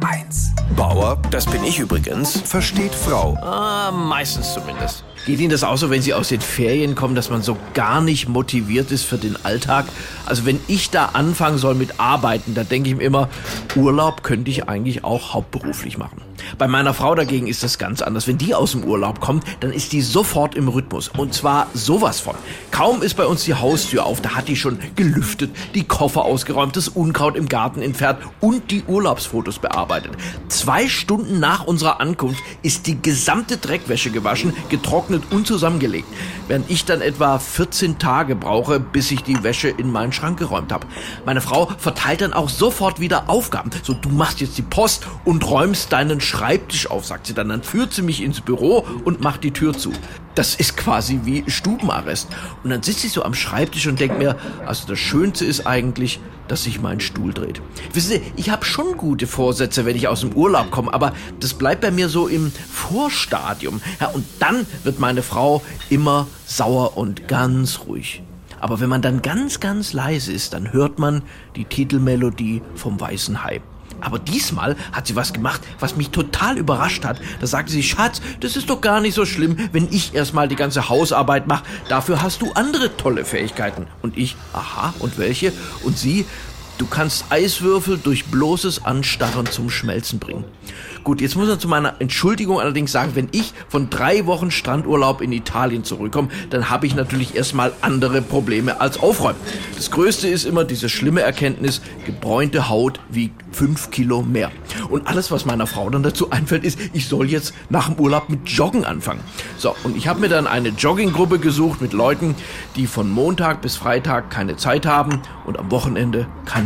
HR1. Bauer, das bin ich übrigens. Versteht Frau. Ah, meistens zumindest. Geht Ihnen das auch so, wenn Sie aus den Ferien kommen, dass man so gar nicht motiviert ist für den Alltag? Also wenn ich da anfangen soll mit Arbeiten, da denke ich mir immer, Urlaub könnte ich eigentlich auch hauptberuflich machen. Bei meiner Frau dagegen ist das ganz anders. Wenn die aus dem Urlaub kommt, dann ist die sofort im Rhythmus. Und zwar sowas von. Kaum ist bei uns die Haustür auf, da hat die schon gelüftet, die Koffer ausgeräumt, das Unkraut im Garten entfernt und die Urlaubsfotos bearbeitet. Zwei Stunden nach unserer Ankunft ist die gesamte Dreckwäsche gewaschen, getrocknet und zusammengelegt. Während ich dann etwa 14 Tage brauche, bis ich die Wäsche in meinen Schrank geräumt habe. Meine Frau verteilt dann auch sofort wieder Aufgaben. So, du machst jetzt die Post und räumst deinen Schreibtisch auf, sagt sie dann. Dann führt sie mich ins Büro und macht die Tür zu. Das ist quasi wie Stubenarrest. Und dann sitze ich so am Schreibtisch und denke mir, also das Schönste ist eigentlich, dass sich mein Stuhl dreht. Wissen Sie, ich habe schon gute Vorsätze, wenn ich aus dem Urlaub komme, aber das bleibt bei mir so im Vorstadium. Ja, und dann wird meine Frau immer sauer und ganz ruhig. Aber wenn man dann ganz, ganz leise ist, dann hört man die Titelmelodie vom Weißen Hai. Aber diesmal hat sie was gemacht, was mich total überrascht hat. Da sagte sie, Schatz, das ist doch gar nicht so schlimm, wenn ich erstmal die ganze Hausarbeit mache. Dafür hast du andere tolle Fähigkeiten. Und ich, aha, und welche? Und sie, du kannst Eiswürfel durch bloßes Anstarren zum Schmelzen bringen. Gut, jetzt muss man zu meiner Entschuldigung allerdings sagen, wenn ich von drei Wochen Strandurlaub in Italien zurückkomme, dann habe ich natürlich erstmal andere Probleme als Aufräumen. Das Größte ist immer diese schlimme Erkenntnis, gebräunte Haut wiegt fünf Kilo mehr. Und alles, was meiner Frau dann dazu einfällt, ist, ich soll jetzt nach dem Urlaub mit Joggen anfangen. So, und ich habe mir dann eine Jogginggruppe gesucht mit Leuten, die von Montag bis Freitag keine Zeit haben und am Wochenende keine